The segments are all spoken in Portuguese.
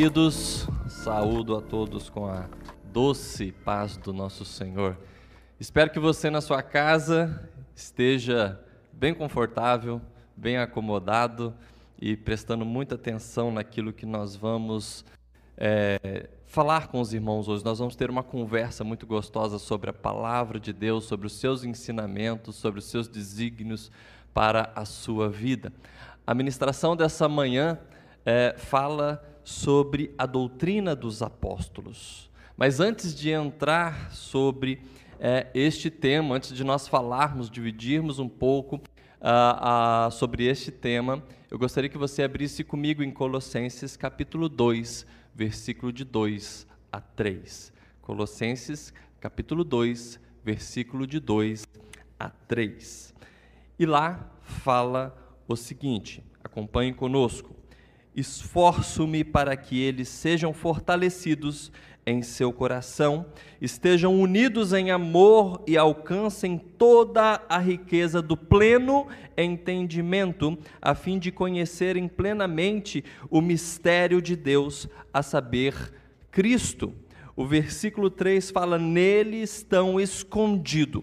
queridos, saúdo a todos com a doce paz do nosso Senhor. Espero que você na sua casa esteja bem confortável, bem acomodado e prestando muita atenção naquilo que nós vamos é, falar com os irmãos hoje. Nós vamos ter uma conversa muito gostosa sobre a palavra de Deus, sobre os seus ensinamentos, sobre os seus desígnios para a sua vida. A ministração dessa manhã é, fala sobre a doutrina dos apóstolos. Mas antes de entrar sobre é, este tema, antes de nós falarmos, dividirmos um pouco uh, uh, sobre este tema, eu gostaria que você abrisse comigo em Colossenses capítulo 2, versículo de 2 a 3. Colossenses capítulo 2, versículo de 2 a 3. E lá fala o seguinte: acompanhe conosco esforço-me para que eles sejam fortalecidos em seu coração, estejam unidos em amor e alcancem toda a riqueza do pleno entendimento, a fim de conhecerem plenamente o mistério de Deus, a saber, Cristo. O versículo 3 fala: Nele estão escondidos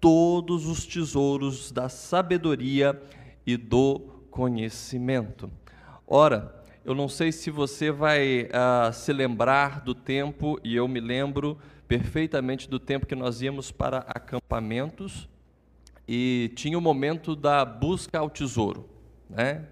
todos os tesouros da sabedoria e do conhecimento. Ora, eu não sei se você vai uh, se lembrar do tempo, e eu me lembro perfeitamente do tempo que nós íamos para acampamentos e tinha o momento da busca ao tesouro, né?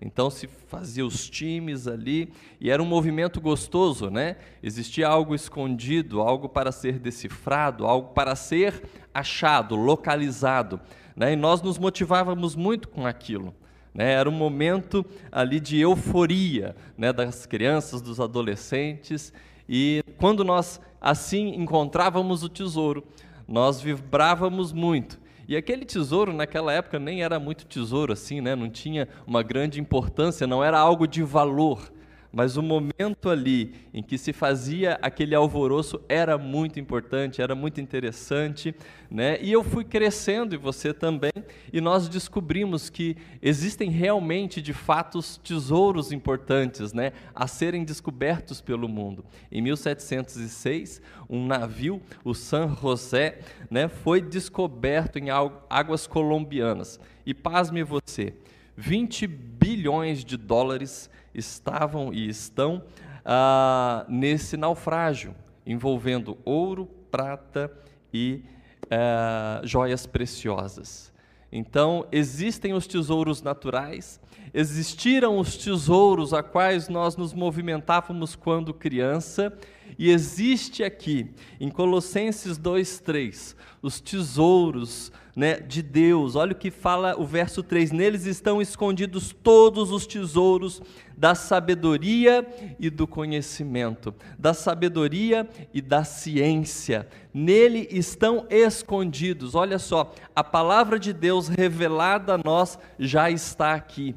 Então se fazia os times ali e era um movimento gostoso, né? Existia algo escondido, algo para ser decifrado, algo para ser achado, localizado, né? E nós nos motivávamos muito com aquilo. Né? Era um momento ali de euforia né? das crianças, dos adolescentes. E quando nós assim encontrávamos o tesouro, nós vibrávamos muito. E aquele tesouro naquela época nem era muito tesouro assim, né? não tinha uma grande importância, não era algo de valor mas o momento ali em que se fazia aquele alvoroço era muito importante, era muito interessante, né? E eu fui crescendo e você também, e nós descobrimos que existem realmente, de fato, tesouros importantes, né, a serem descobertos pelo mundo. Em 1706, um navio, o San José, né, foi descoberto em águas colombianas. E pasme você, 20 bilhões de dólares estavam e estão ah, nesse naufrágio, envolvendo ouro, prata e ah, joias preciosas. Então, existem os tesouros naturais, existiram os tesouros a quais nós nos movimentávamos quando criança, e existe aqui, em Colossenses 2,3, os tesouros né, de Deus. Olha o que fala o verso 3: Neles estão escondidos todos os tesouros da sabedoria e do conhecimento, da sabedoria e da ciência. Nele estão escondidos. Olha só, a palavra de Deus revelada a nós já está aqui.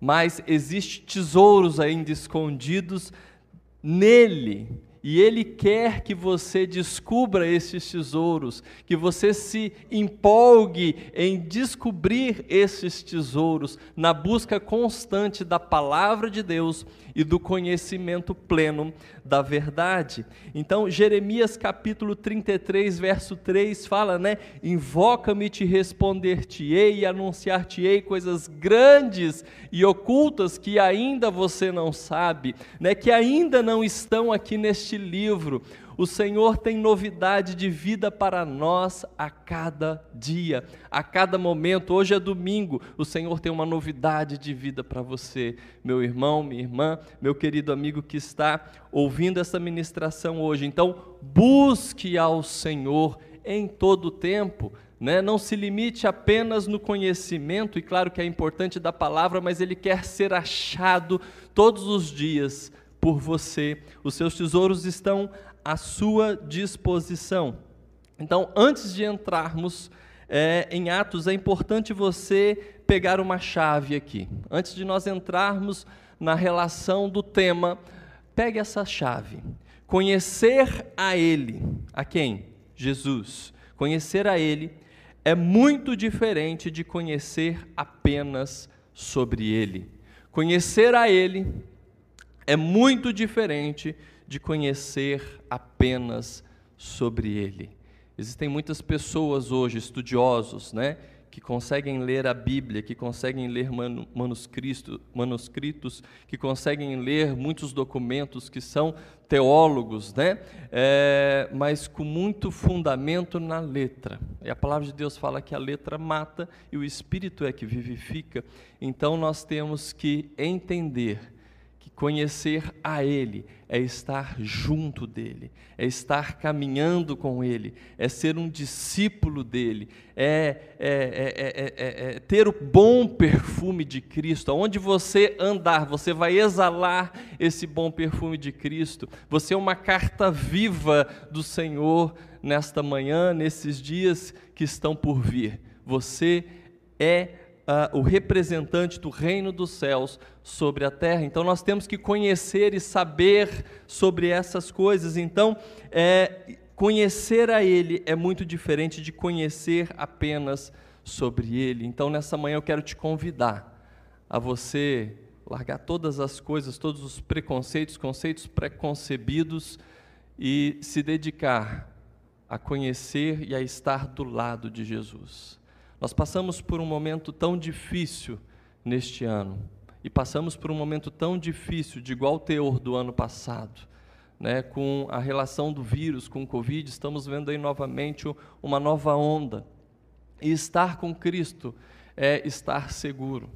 Mas existem tesouros ainda escondidos nele e Ele quer que você descubra esses tesouros, que você se empolgue em descobrir esses tesouros, na busca constante da palavra de Deus e do conhecimento pleno da verdade. Então, Jeremias capítulo 33, verso 3 fala, né? Invoca-me, te responder-te-ei e anunciar-te-ei coisas grandes e ocultas que ainda você não sabe, né? Que ainda não estão aqui neste livro. O Senhor tem novidade de vida para nós a cada dia, a cada momento. Hoje é domingo, o Senhor tem uma novidade de vida para você, meu irmão, minha irmã, meu querido amigo que está ouvindo essa ministração hoje. Então, busque ao Senhor em todo o tempo. Né? Não se limite apenas no conhecimento, e claro que é importante da palavra, mas ele quer ser achado todos os dias por você. Os seus tesouros estão à sua disposição. Então, antes de entrarmos é, em Atos, é importante você pegar uma chave aqui. Antes de nós entrarmos na relação do tema, pegue essa chave. Conhecer a Ele. A quem? Jesus. Conhecer a Ele é muito diferente de conhecer apenas sobre Ele. Conhecer a Ele é muito diferente de conhecer apenas sobre ele. Existem muitas pessoas hoje, estudiosos, né, que conseguem ler a Bíblia, que conseguem ler manuscritos, que conseguem ler muitos documentos, que são teólogos, né? É, mas com muito fundamento na letra. E a palavra de Deus fala que a letra mata e o Espírito é que vivifica. Então nós temos que entender Conhecer a Ele é estar junto dele, é estar caminhando com Ele, é ser um discípulo dele, é, é, é, é, ter o bom perfume de Cristo. Onde você andar, você vai exalar esse bom perfume de Cristo. Você é uma carta viva do Senhor nesta manhã, nesses dias que estão por vir. Você é uh, o representante do reino dos céus sobre a terra. Então nós temos que conhecer e saber sobre essas coisas. Então, é, conhecer a Ele é muito diferente de conhecer apenas sobre Ele. Então, nessa manhã eu quero te convidar a você largar todas as coisas, todos os preconceitos, conceitos preconcebidos e se dedicar a conhecer e a estar do lado de Jesus. Nós passamos por um momento tão difícil neste ano e passamos por um momento tão difícil, de igual teor do ano passado, né, com a relação do vírus, com o Covid, estamos vendo aí novamente uma nova onda. E estar com Cristo é estar seguro.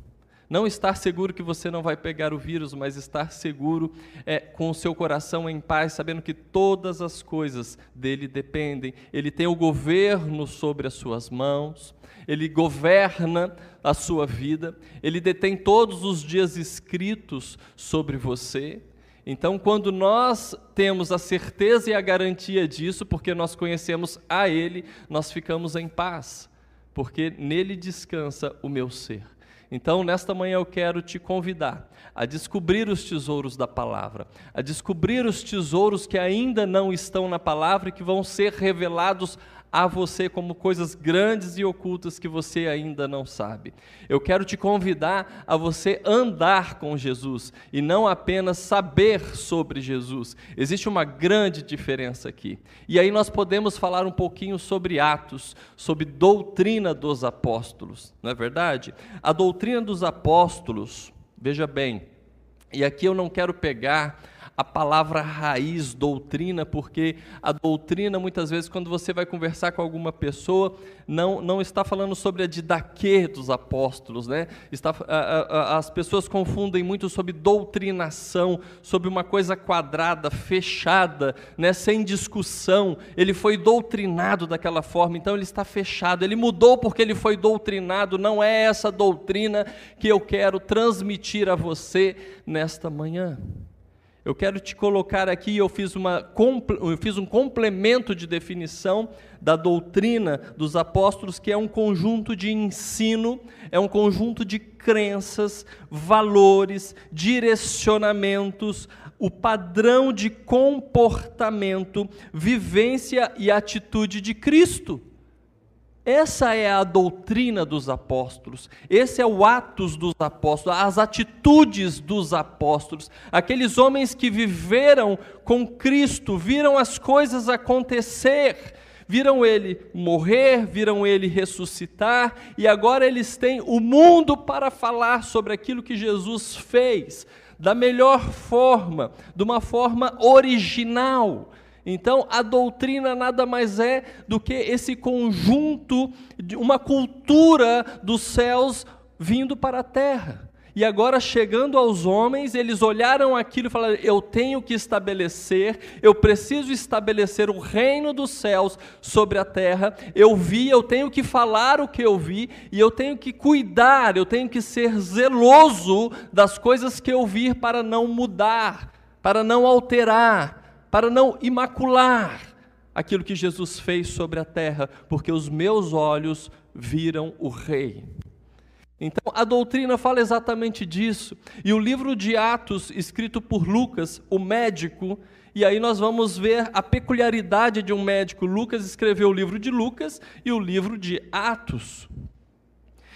Não estar seguro que você não vai pegar o vírus, mas estar seguro é, com o seu coração em paz, sabendo que todas as coisas dele dependem. Ele tem o governo sobre as suas mãos, ele governa a sua vida, ele detém todos os dias escritos sobre você. Então, quando nós temos a certeza e a garantia disso, porque nós conhecemos a Ele, nós ficamos em paz, porque nele descansa o meu ser. Então, nesta manhã eu quero te convidar a descobrir os tesouros da palavra, a descobrir os tesouros que ainda não estão na palavra e que vão ser revelados a você como coisas grandes e ocultas que você ainda não sabe. Eu quero te convidar a você andar com Jesus e não apenas saber sobre Jesus. Existe uma grande diferença aqui. E aí nós podemos falar um pouquinho sobre Atos, sobre doutrina dos apóstolos, não é verdade? A doutrina dos apóstolos, veja bem, e aqui eu não quero pegar a palavra raiz, doutrina, porque a doutrina, muitas vezes, quando você vai conversar com alguma pessoa, não, não está falando sobre a didaquê dos apóstolos, né? Está, a, a, as pessoas confundem muito sobre doutrinação, sobre uma coisa quadrada, fechada, né? sem discussão. Ele foi doutrinado daquela forma, então ele está fechado. Ele mudou porque ele foi doutrinado, não é essa doutrina que eu quero transmitir a você nesta manhã. Eu quero te colocar aqui, eu fiz, uma, eu fiz um complemento de definição da doutrina dos apóstolos, que é um conjunto de ensino, é um conjunto de crenças, valores, direcionamentos, o padrão de comportamento, vivência e atitude de Cristo. Essa é a doutrina dos apóstolos, esse é o atos dos apóstolos, as atitudes dos apóstolos, aqueles homens que viveram com Cristo, viram as coisas acontecer, viram ele morrer, viram ele ressuscitar, e agora eles têm o mundo para falar sobre aquilo que Jesus fez, da melhor forma, de uma forma original. Então, a doutrina nada mais é do que esse conjunto de uma cultura dos céus vindo para a terra. E agora, chegando aos homens, eles olharam aquilo e falaram: Eu tenho que estabelecer, eu preciso estabelecer o reino dos céus sobre a terra. Eu vi, eu tenho que falar o que eu vi, e eu tenho que cuidar, eu tenho que ser zeloso das coisas que eu vi para não mudar, para não alterar, para não imacular aquilo que Jesus fez sobre a terra, porque os meus olhos viram o Rei. Então, a doutrina fala exatamente disso. E o livro de Atos, escrito por Lucas, o médico, e aí nós vamos ver a peculiaridade de um médico. Lucas escreveu o livro de Lucas e o livro de Atos.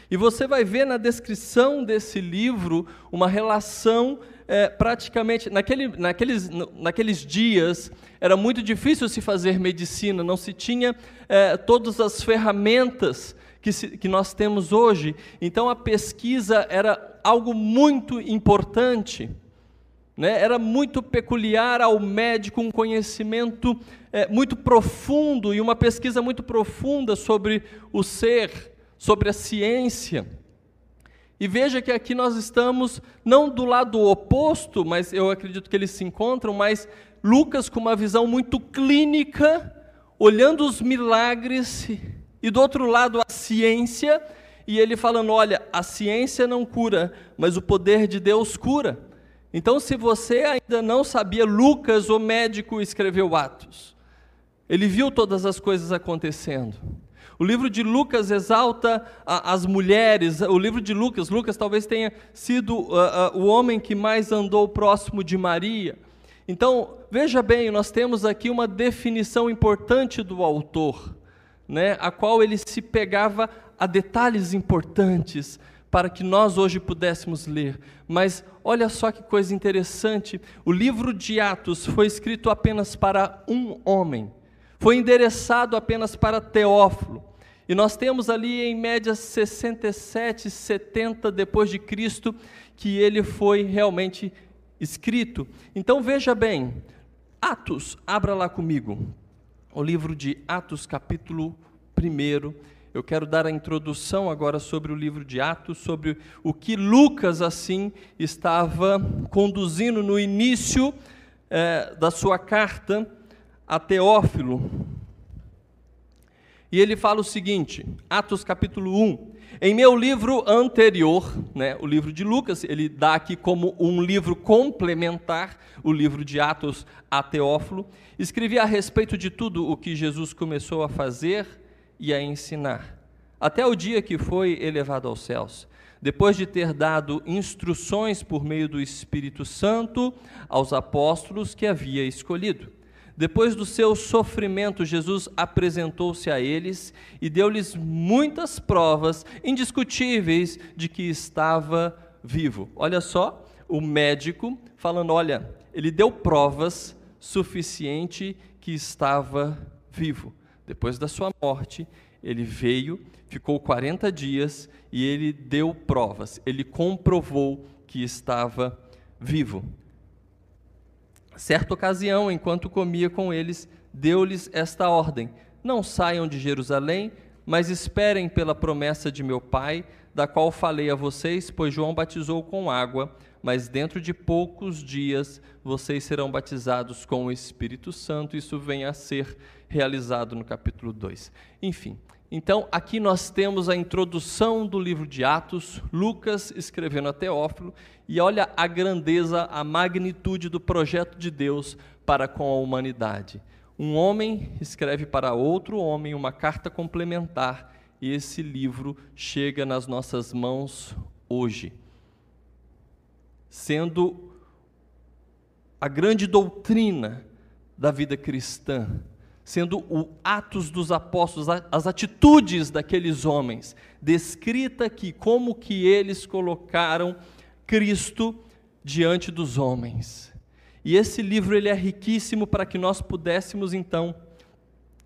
E você vai ver na descrição desse livro uma relação é, praticamente. Naquele, naqueles, naqueles dias era muito difícil se fazer medicina, não se tinha é, todas as ferramentas que, se, que nós temos hoje. Então a pesquisa era algo muito importante. Né? Era muito peculiar ao médico um conhecimento é, muito profundo e uma pesquisa muito profunda sobre o ser, sobre a ciência. E veja que aqui nós estamos não do lado oposto, mas eu acredito que eles se encontram, mas Lucas com uma visão muito clínica, olhando os milagres, e do outro lado a ciência, e ele falando: olha, a ciência não cura, mas o poder de Deus cura. Então, se você ainda não sabia, Lucas, o médico, escreveu Atos. Ele viu todas as coisas acontecendo. O livro de Lucas exalta a, as mulheres. O livro de Lucas, Lucas talvez tenha sido uh, uh, o homem que mais andou próximo de Maria. Então, veja bem, nós temos aqui uma definição importante do autor, né, a qual ele se pegava a detalhes importantes para que nós hoje pudéssemos ler. Mas olha só que coisa interessante: o livro de Atos foi escrito apenas para um homem, foi endereçado apenas para Teófilo. E nós temos ali em média 67, 70 depois de Cristo que ele foi realmente escrito. Então veja bem, Atos, abra lá comigo. O livro de Atos, capítulo 1 eu quero dar a introdução agora sobre o livro de Atos, sobre o que Lucas, assim, estava conduzindo no início é, da sua carta a Teófilo. E ele fala o seguinte, Atos capítulo 1. Em meu livro anterior, né, o livro de Lucas, ele dá aqui como um livro complementar, o livro de Atos a Teófilo, escrevi a respeito de tudo o que Jesus começou a fazer e a ensinar, até o dia que foi elevado aos céus, depois de ter dado instruções por meio do Espírito Santo aos apóstolos que havia escolhido. Depois do seu sofrimento, Jesus apresentou-se a eles e deu-lhes muitas provas indiscutíveis de que estava vivo. Olha só, o médico falando: olha, ele deu provas suficiente que estava vivo. Depois da sua morte, ele veio, ficou 40 dias e ele deu provas, ele comprovou que estava vivo. Certa ocasião, enquanto comia com eles, deu-lhes esta ordem: Não saiam de Jerusalém, mas esperem pela promessa de meu Pai, da qual falei a vocês, pois João batizou com água, mas dentro de poucos dias vocês serão batizados com o Espírito Santo. Isso vem a ser realizado no capítulo 2. Enfim, então aqui nós temos a introdução do livro de Atos, Lucas escrevendo a Teófilo, e olha a grandeza, a magnitude do projeto de Deus para com a humanidade. Um homem escreve para outro homem uma carta complementar, e esse livro chega nas nossas mãos hoje, sendo a grande doutrina da vida cristã, sendo o atos dos apóstolos, as atitudes daqueles homens, descrita aqui como que eles colocaram Cristo diante dos homens. E esse livro ele é riquíssimo para que nós pudéssemos então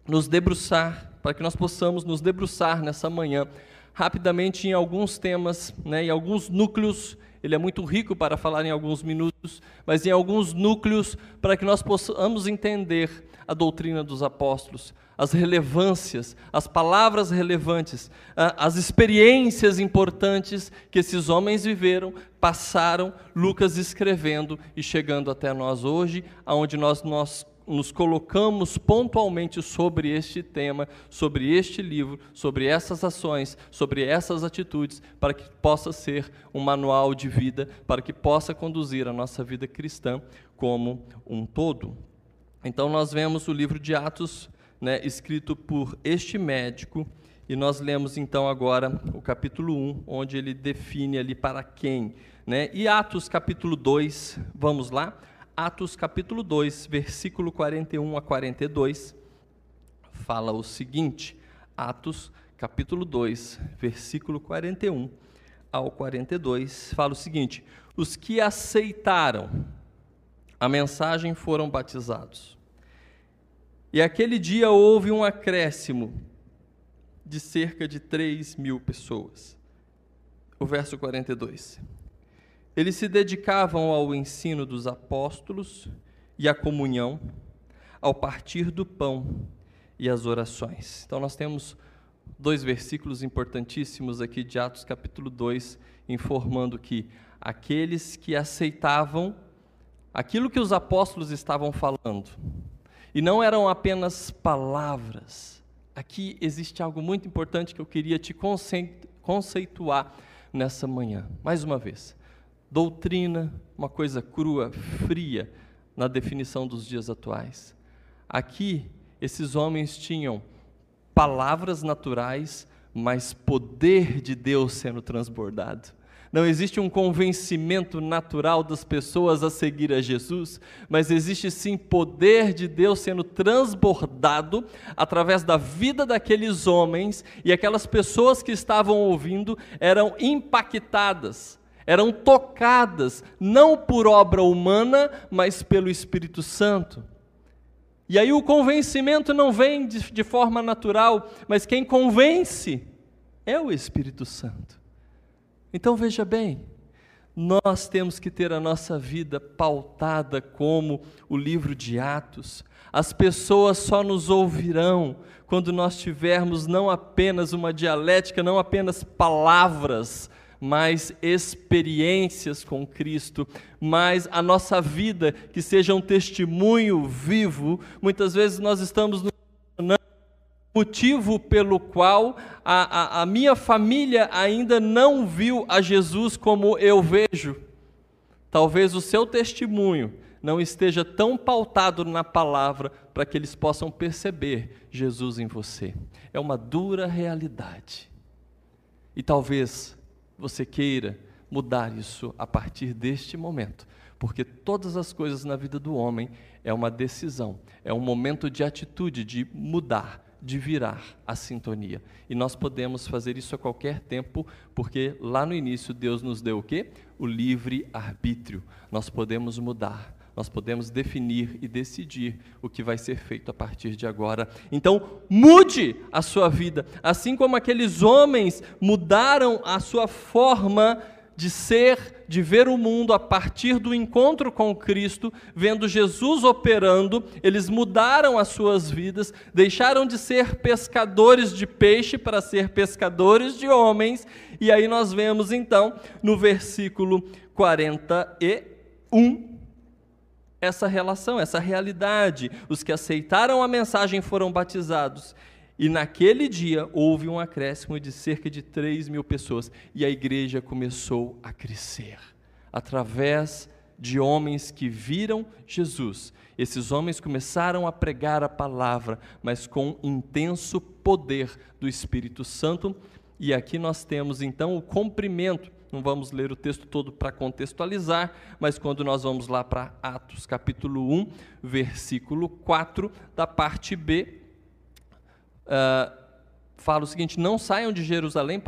nos debruçar, para que nós possamos nos debruçar nessa manhã rapidamente em alguns temas, né, em alguns núcleos ele é muito rico para falar em alguns minutos, mas em alguns núcleos para que nós possamos entender a doutrina dos apóstolos, as relevâncias, as palavras relevantes, as experiências importantes que esses homens viveram, passaram, Lucas escrevendo e chegando até nós hoje, aonde nós, nós nos colocamos pontualmente sobre este tema, sobre este livro, sobre essas ações, sobre essas atitudes, para que possa ser um manual de vida, para que possa conduzir a nossa vida cristã como um todo. Então, nós vemos o livro de Atos, né, escrito por este médico, e nós lemos então agora o capítulo 1, onde ele define ali para quem. Né? E Atos capítulo 2, vamos lá? Atos capítulo 2, versículo 41 a 42, fala o seguinte: Atos capítulo 2, versículo 41 ao 42, fala o seguinte: Os que aceitaram a mensagem foram batizados. E aquele dia houve um acréscimo de cerca de 3 mil pessoas. O verso 42. Eles se dedicavam ao ensino dos apóstolos e à comunhão, ao partir do pão e às orações. Então, nós temos dois versículos importantíssimos aqui de Atos capítulo 2, informando que aqueles que aceitavam aquilo que os apóstolos estavam falando, e não eram apenas palavras, aqui existe algo muito importante que eu queria te conceituar nessa manhã. Mais uma vez, doutrina, uma coisa crua, fria, na definição dos dias atuais. Aqui, esses homens tinham palavras naturais, mas poder de Deus sendo transbordado. Não existe um convencimento natural das pessoas a seguir a Jesus, mas existe sim poder de Deus sendo transbordado através da vida daqueles homens, e aquelas pessoas que estavam ouvindo eram impactadas, eram tocadas, não por obra humana, mas pelo Espírito Santo. E aí o convencimento não vem de, de forma natural, mas quem convence é o Espírito Santo. Então veja bem, nós temos que ter a nossa vida pautada como o livro de Atos. As pessoas só nos ouvirão quando nós tivermos não apenas uma dialética, não apenas palavras, mais experiências com Cristo, mais a nossa vida que seja um testemunho vivo. Muitas vezes nós estamos no motivo pelo qual a, a, a minha família ainda não viu a Jesus como eu vejo. Talvez o seu testemunho não esteja tão pautado na palavra para que eles possam perceber Jesus em você. É uma dura realidade. E talvez você queira mudar isso a partir deste momento, porque todas as coisas na vida do homem é uma decisão, é um momento de atitude, de mudar, de virar a sintonia. E nós podemos fazer isso a qualquer tempo, porque lá no início Deus nos deu o quê? O livre arbítrio. Nós podemos mudar, nós podemos definir e decidir o que vai ser feito a partir de agora. Então, mude a sua vida, assim como aqueles homens mudaram a sua forma de ser, de ver o mundo a partir do encontro com Cristo, vendo Jesus operando, eles mudaram as suas vidas, deixaram de ser pescadores de peixe para ser pescadores de homens, e aí nós vemos então no versículo 41 essa relação, essa realidade. Os que aceitaram a mensagem foram batizados. E naquele dia houve um acréscimo de cerca de 3 mil pessoas. E a igreja começou a crescer através de homens que viram Jesus. Esses homens começaram a pregar a palavra, mas com intenso poder do Espírito Santo. E aqui nós temos então o cumprimento não vamos ler o texto todo para contextualizar, mas quando nós vamos lá para Atos capítulo 1, versículo 4, da parte B, uh, fala o seguinte: Não saiam de Jerusalém,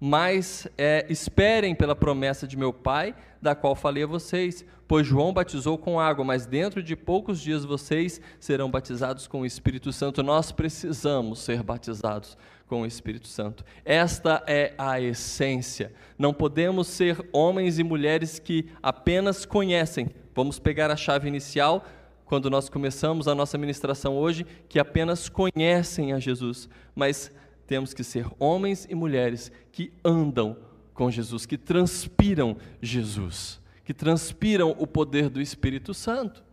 mas é, esperem pela promessa de meu Pai, da qual falei a vocês. Pois João batizou com água, mas dentro de poucos dias vocês serão batizados com o Espírito Santo. Nós precisamos ser batizados com o Espírito Santo. Esta é a essência. Não podemos ser homens e mulheres que apenas conhecem. Vamos pegar a chave inicial quando nós começamos a nossa ministração hoje, que apenas conhecem a Jesus, mas temos que ser homens e mulheres que andam com Jesus, que transpiram Jesus, que transpiram o poder do Espírito Santo.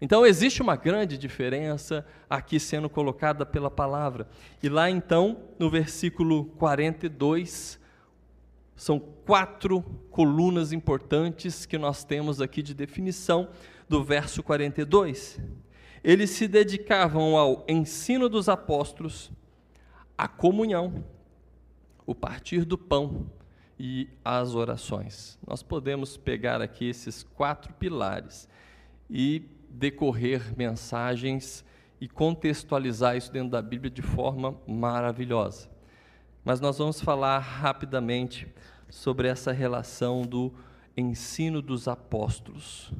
Então existe uma grande diferença aqui sendo colocada pela palavra. E lá então, no versículo 42, são quatro colunas importantes que nós temos aqui de definição do verso 42. Eles se dedicavam ao ensino dos apóstolos, à comunhão, o partir do pão e as orações. Nós podemos pegar aqui esses quatro pilares e decorrer mensagens e contextualizar isso dentro da Bíblia de forma maravilhosa. Mas nós vamos falar rapidamente sobre essa relação do ensino dos apóstolos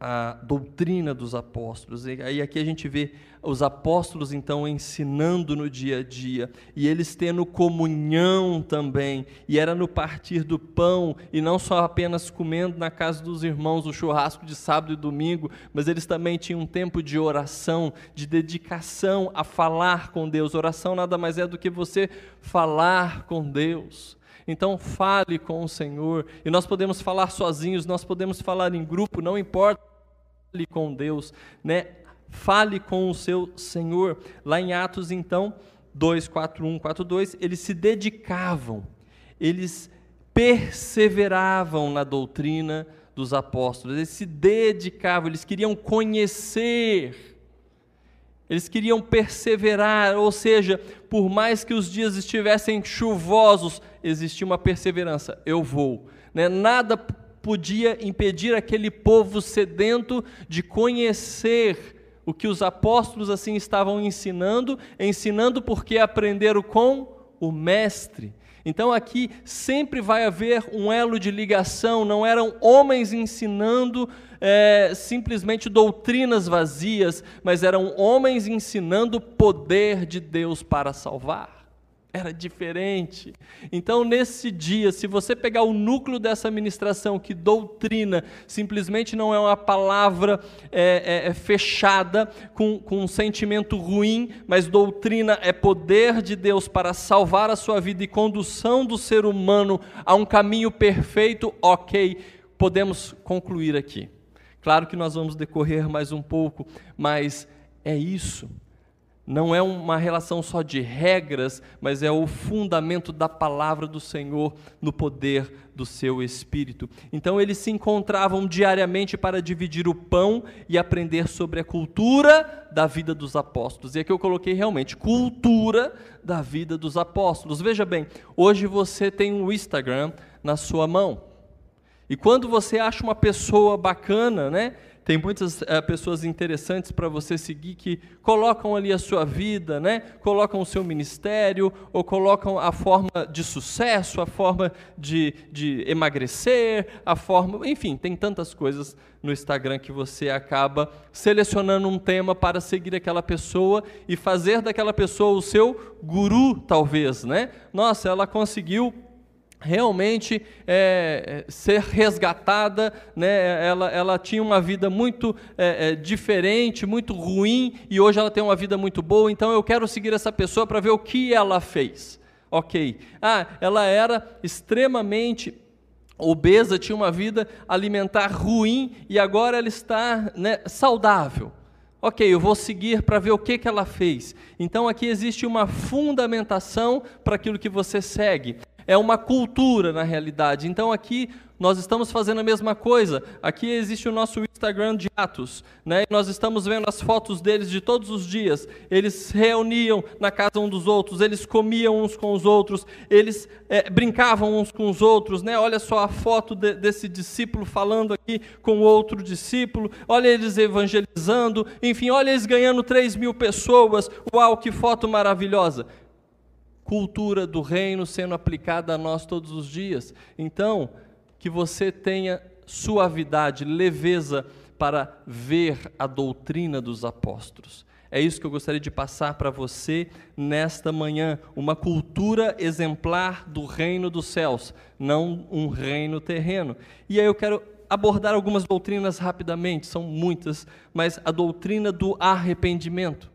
a doutrina dos apóstolos. E aí aqui a gente vê os apóstolos então ensinando no dia a dia e eles tendo comunhão também. E era no partir do pão e não só apenas comendo na casa dos irmãos o churrasco de sábado e domingo, mas eles também tinham um tempo de oração, de dedicação a falar com Deus. Oração nada mais é do que você falar com Deus. Então fale com o Senhor. E nós podemos falar sozinhos, nós podemos falar em grupo, não importa fale com Deus, né? Fale com o seu Senhor. Lá em Atos, então, 2, 4, 1, 4, 2, eles se dedicavam, eles perseveravam na doutrina dos apóstolos, eles se dedicavam, eles queriam conhecer, eles queriam perseverar, ou seja, por mais que os dias estivessem chuvosos, existia uma perseverança. Eu vou. Né? Nada podia impedir aquele povo sedento de conhecer o que os apóstolos assim estavam ensinando, ensinando porque aprenderam com o mestre. Então aqui sempre vai haver um elo de ligação, não eram homens ensinando é, simplesmente doutrinas vazias, mas eram homens ensinando o poder de Deus para salvar era diferente. Então, nesse dia, se você pegar o núcleo dessa ministração, que doutrina simplesmente não é uma palavra é, é, é, fechada com, com um sentimento ruim, mas doutrina é poder de Deus para salvar a sua vida e condução do ser humano a um caminho perfeito, ok, podemos concluir aqui. Claro que nós vamos decorrer mais um pouco, mas é isso não é uma relação só de regras, mas é o fundamento da palavra do Senhor no poder do seu espírito. Então eles se encontravam diariamente para dividir o pão e aprender sobre a cultura da vida dos apóstolos. E aqui eu coloquei realmente cultura da vida dos apóstolos. Veja bem, hoje você tem um Instagram na sua mão. E quando você acha uma pessoa bacana, né? Tem muitas é, pessoas interessantes para você seguir que colocam ali a sua vida, né? colocam o seu ministério, ou colocam a forma de sucesso, a forma de, de emagrecer, a forma. Enfim, tem tantas coisas no Instagram que você acaba selecionando um tema para seguir aquela pessoa e fazer daquela pessoa o seu guru, talvez. Né? Nossa, ela conseguiu realmente é, é, ser resgatada, né? ela, ela tinha uma vida muito é, é, diferente, muito ruim, e hoje ela tem uma vida muito boa, então eu quero seguir essa pessoa para ver o que ela fez. Ok. Ah, ela era extremamente obesa, tinha uma vida alimentar ruim, e agora ela está né, saudável. Ok, eu vou seguir para ver o que, que ela fez. Então aqui existe uma fundamentação para aquilo que você segue é uma cultura na realidade. Então aqui nós estamos fazendo a mesma coisa. Aqui existe o nosso Instagram de Atos, né? nós estamos vendo as fotos deles de todos os dias. Eles se reuniam na casa um dos outros, eles comiam uns com os outros, eles é, brincavam uns com os outros, né? Olha só a foto de, desse discípulo falando aqui com outro discípulo, olha eles evangelizando, enfim, olha eles ganhando 3 mil pessoas. Uau, que foto maravilhosa! Cultura do reino sendo aplicada a nós todos os dias. Então, que você tenha suavidade, leveza para ver a doutrina dos apóstolos. É isso que eu gostaria de passar para você nesta manhã, uma cultura exemplar do reino dos céus, não um reino terreno. E aí eu quero abordar algumas doutrinas rapidamente, são muitas, mas a doutrina do arrependimento.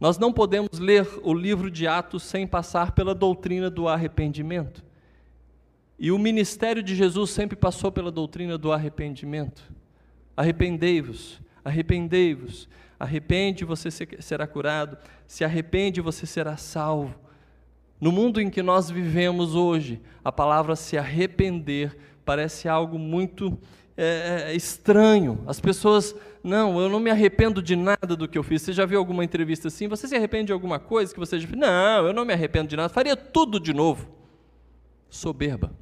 Nós não podemos ler o livro de Atos sem passar pela doutrina do arrependimento. E o ministério de Jesus sempre passou pela doutrina do arrependimento. Arrependei-vos, arrependei-vos. Arrepende, você será curado. Se arrepende, você será salvo. No mundo em que nós vivemos hoje, a palavra se arrepender parece algo muito é, é, estranho. As pessoas, não, eu não me arrependo de nada do que eu fiz. Você já viu alguma entrevista assim? Você se arrepende de alguma coisa que você já fez? Não, eu não me arrependo de nada. Faria tudo de novo. Soberba.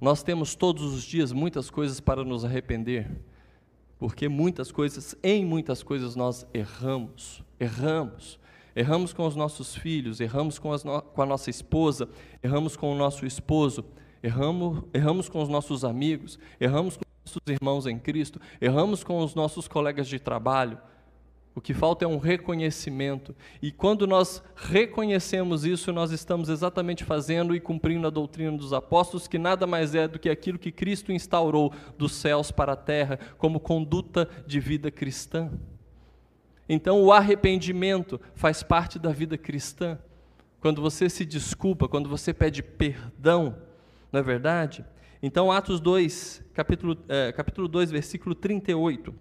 Nós temos todos os dias muitas coisas para nos arrepender, porque muitas coisas, em muitas coisas nós erramos, erramos. Erramos com os nossos filhos, erramos com, no com a nossa esposa, erramos com o nosso esposo, erramos, erramos com os nossos amigos, erramos com os nossos irmãos em Cristo, erramos com os nossos colegas de trabalho. O que falta é um reconhecimento. E quando nós reconhecemos isso, nós estamos exatamente fazendo e cumprindo a doutrina dos apóstolos, que nada mais é do que aquilo que Cristo instaurou dos céus para a terra como conduta de vida cristã. Então, o arrependimento faz parte da vida cristã. Quando você se desculpa, quando você pede perdão, não é verdade? Então, Atos 2, capítulo, é, capítulo 2, versículo 38. Está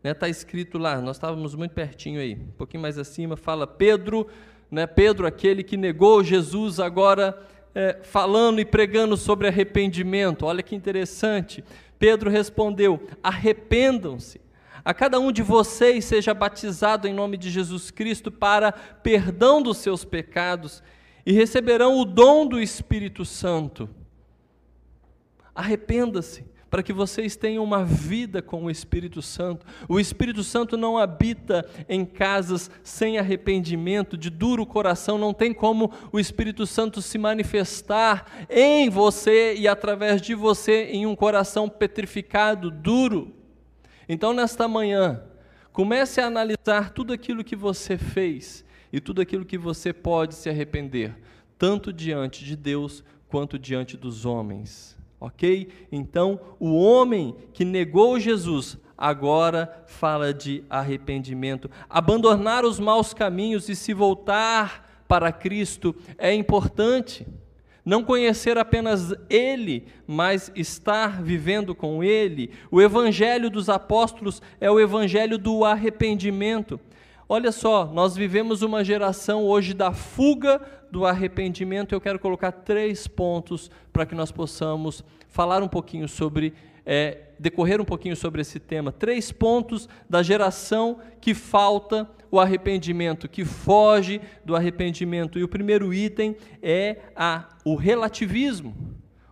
né, tá escrito lá, nós estávamos muito pertinho aí, um pouquinho mais acima, fala Pedro, né, Pedro, aquele que negou Jesus, agora é, falando e pregando sobre arrependimento. Olha que interessante. Pedro respondeu: arrependam-se a cada um de vocês seja batizado em nome de Jesus Cristo para perdão dos seus pecados e receberão o dom do Espírito Santo. Arrependa-se para que vocês tenham uma vida com o Espírito Santo. O Espírito Santo não habita em casas sem arrependimento, de duro coração, não tem como o Espírito Santo se manifestar em você e através de você em um coração petrificado, duro. Então, nesta manhã, comece a analisar tudo aquilo que você fez e tudo aquilo que você pode se arrepender, tanto diante de Deus quanto diante dos homens. Ok? Então, o homem que negou Jesus agora fala de arrependimento. Abandonar os maus caminhos e se voltar para Cristo é importante. Não conhecer apenas Ele, mas estar vivendo com Ele. O Evangelho dos apóstolos é o Evangelho do arrependimento. Olha só, nós vivemos uma geração hoje da fuga do arrependimento. Eu quero colocar três pontos para que nós possamos falar um pouquinho sobre é, decorrer um pouquinho sobre esse tema. Três pontos da geração que falta o arrependimento, que foge do arrependimento. E o primeiro item é a, o relativismo.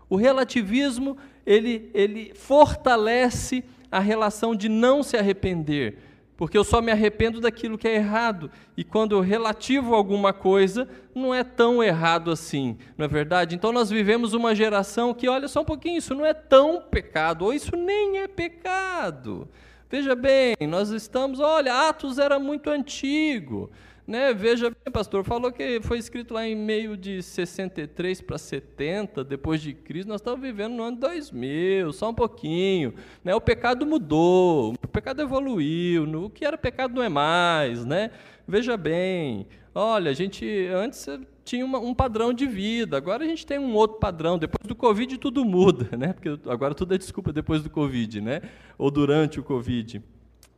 O relativismo ele, ele fortalece a relação de não se arrepender porque eu só me arrependo daquilo que é errado. E quando eu relativo alguma coisa, não é tão errado assim, não é verdade? Então nós vivemos uma geração que, olha só um pouquinho, isso não é tão pecado, ou isso nem é pecado. Veja bem, nós estamos, olha, Atos era muito antigo. Né? Veja bem, pastor, falou que foi escrito lá em meio de 63 para 70 depois de Cristo, nós estamos vivendo no ano 2000, só um pouquinho. Né? O pecado mudou, o pecado evoluiu, o que era pecado não é mais. Né? Veja bem, olha, a gente antes tinha uma, um padrão de vida, agora a gente tem um outro padrão. Depois do Covid tudo muda, né? porque agora tudo é desculpa depois do Covid, né? ou durante o Covid.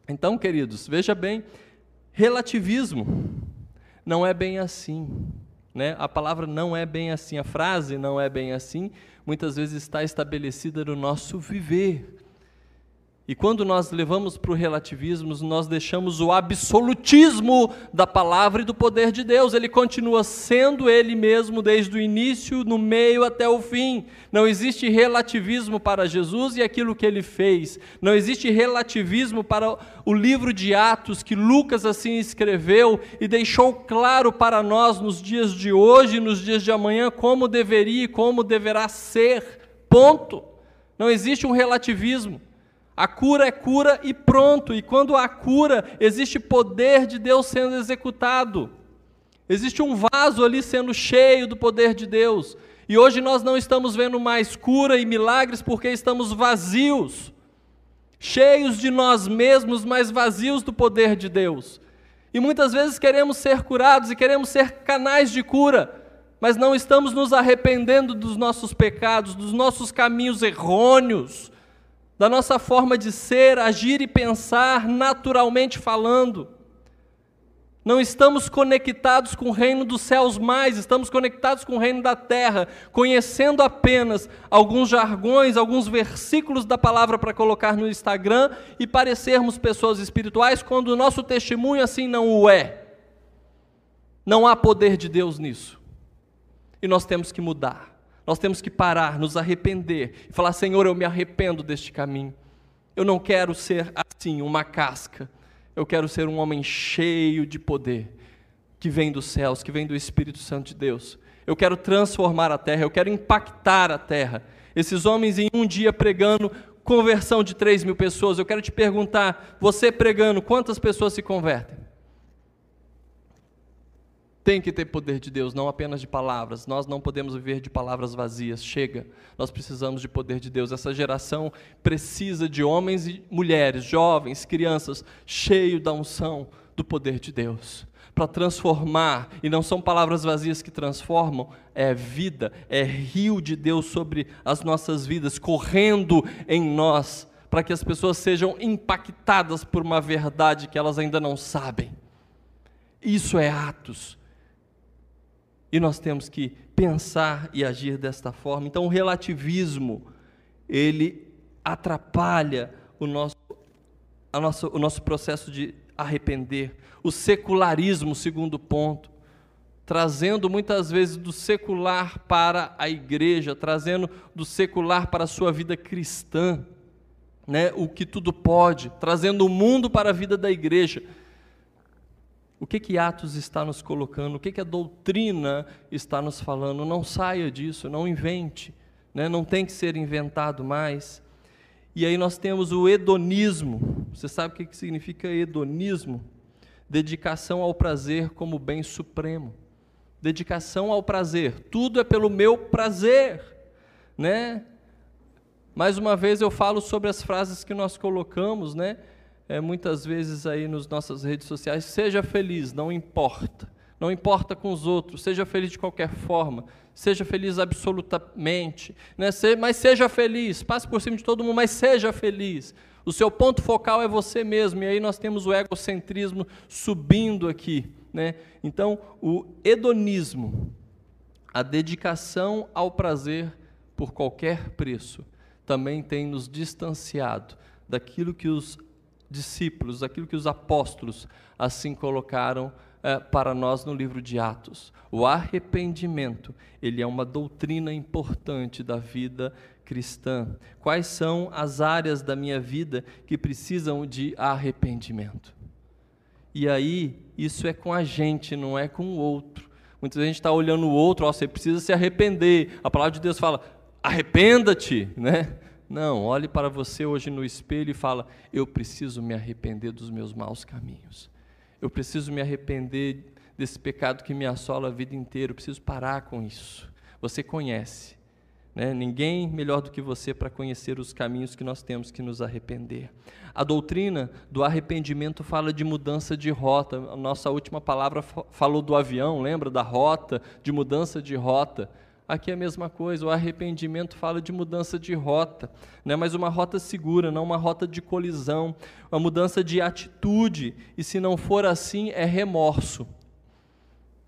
Então, queridos, veja bem, relativismo. Não é bem assim. Né? A palavra não é bem assim, a frase não é bem assim, muitas vezes está estabelecida no nosso viver. E quando nós levamos para o relativismo, nós deixamos o absolutismo da palavra e do poder de Deus. Ele continua sendo Ele mesmo desde o início, no meio até o fim. Não existe relativismo para Jesus e aquilo que Ele fez. Não existe relativismo para o livro de Atos que Lucas assim escreveu e deixou claro para nós nos dias de hoje e nos dias de amanhã como deveria e como deverá ser. Ponto. Não existe um relativismo. A cura é cura e pronto. E quando há cura, existe poder de Deus sendo executado. Existe um vaso ali sendo cheio do poder de Deus. E hoje nós não estamos vendo mais cura e milagres porque estamos vazios, cheios de nós mesmos, mas vazios do poder de Deus. E muitas vezes queremos ser curados e queremos ser canais de cura, mas não estamos nos arrependendo dos nossos pecados, dos nossos caminhos errôneos, da nossa forma de ser, agir e pensar naturalmente falando. Não estamos conectados com o reino dos céus mais, estamos conectados com o reino da terra, conhecendo apenas alguns jargões, alguns versículos da palavra para colocar no Instagram e parecermos pessoas espirituais, quando o nosso testemunho assim não o é. Não há poder de Deus nisso. E nós temos que mudar. Nós temos que parar, nos arrepender e falar: Senhor, eu me arrependo deste caminho. Eu não quero ser assim, uma casca. Eu quero ser um homem cheio de poder, que vem dos céus, que vem do Espírito Santo de Deus. Eu quero transformar a terra, eu quero impactar a terra. Esses homens em um dia pregando conversão de 3 mil pessoas. Eu quero te perguntar, você pregando, quantas pessoas se convertem? Tem que ter poder de Deus, não apenas de palavras. Nós não podemos viver de palavras vazias. Chega, nós precisamos de poder de Deus. Essa geração precisa de homens e mulheres, jovens, crianças, cheios da unção do poder de Deus para transformar, e não são palavras vazias que transformam, é vida, é rio de Deus sobre as nossas vidas, correndo em nós, para que as pessoas sejam impactadas por uma verdade que elas ainda não sabem. Isso é Atos. E nós temos que pensar e agir desta forma. Então, o relativismo, ele atrapalha o nosso, a nossa, o nosso processo de arrepender. O secularismo, segundo ponto, trazendo muitas vezes do secular para a igreja, trazendo do secular para a sua vida cristã, né? o que tudo pode, trazendo o mundo para a vida da igreja. O que que Atos está nos colocando? O que que a doutrina está nos falando? Não saia disso, não invente, né? não tem que ser inventado mais. E aí nós temos o hedonismo. Você sabe o que significa hedonismo? Dedicação ao prazer como bem supremo. Dedicação ao prazer. Tudo é pelo meu prazer, né? Mais uma vez eu falo sobre as frases que nós colocamos, né? É, muitas vezes aí nas nossas redes sociais, seja feliz, não importa. Não importa com os outros, seja feliz de qualquer forma seja feliz absolutamente, né? mas seja feliz, passe por cima de todo mundo, mas seja feliz. O seu ponto focal é você mesmo, e aí nós temos o egocentrismo subindo aqui. Né? Então, o hedonismo, a dedicação ao prazer por qualquer preço, também tem nos distanciado daquilo que os discípulos, daquilo que os apóstolos assim colocaram é, para nós no livro de Atos. O arrependimento, ele é uma doutrina importante da vida cristã. Quais são as áreas da minha vida que precisam de arrependimento? E aí, isso é com a gente, não é com o outro. Muitas vezes a gente está olhando o outro, ó, você precisa se arrepender. A palavra de Deus fala, arrependa-te, né? Não, olhe para você hoje no espelho e fala, eu preciso me arrepender dos meus maus caminhos eu preciso me arrepender desse pecado que me assola a vida inteira, eu preciso parar com isso. Você conhece, né? ninguém melhor do que você para conhecer os caminhos que nós temos que nos arrepender. A doutrina do arrependimento fala de mudança de rota. A nossa última palavra falou do avião, lembra da rota, de mudança de rota. Aqui é a mesma coisa, o arrependimento fala de mudança de rota, né? mas uma rota segura, não uma rota de colisão, uma mudança de atitude, e se não for assim, é remorso.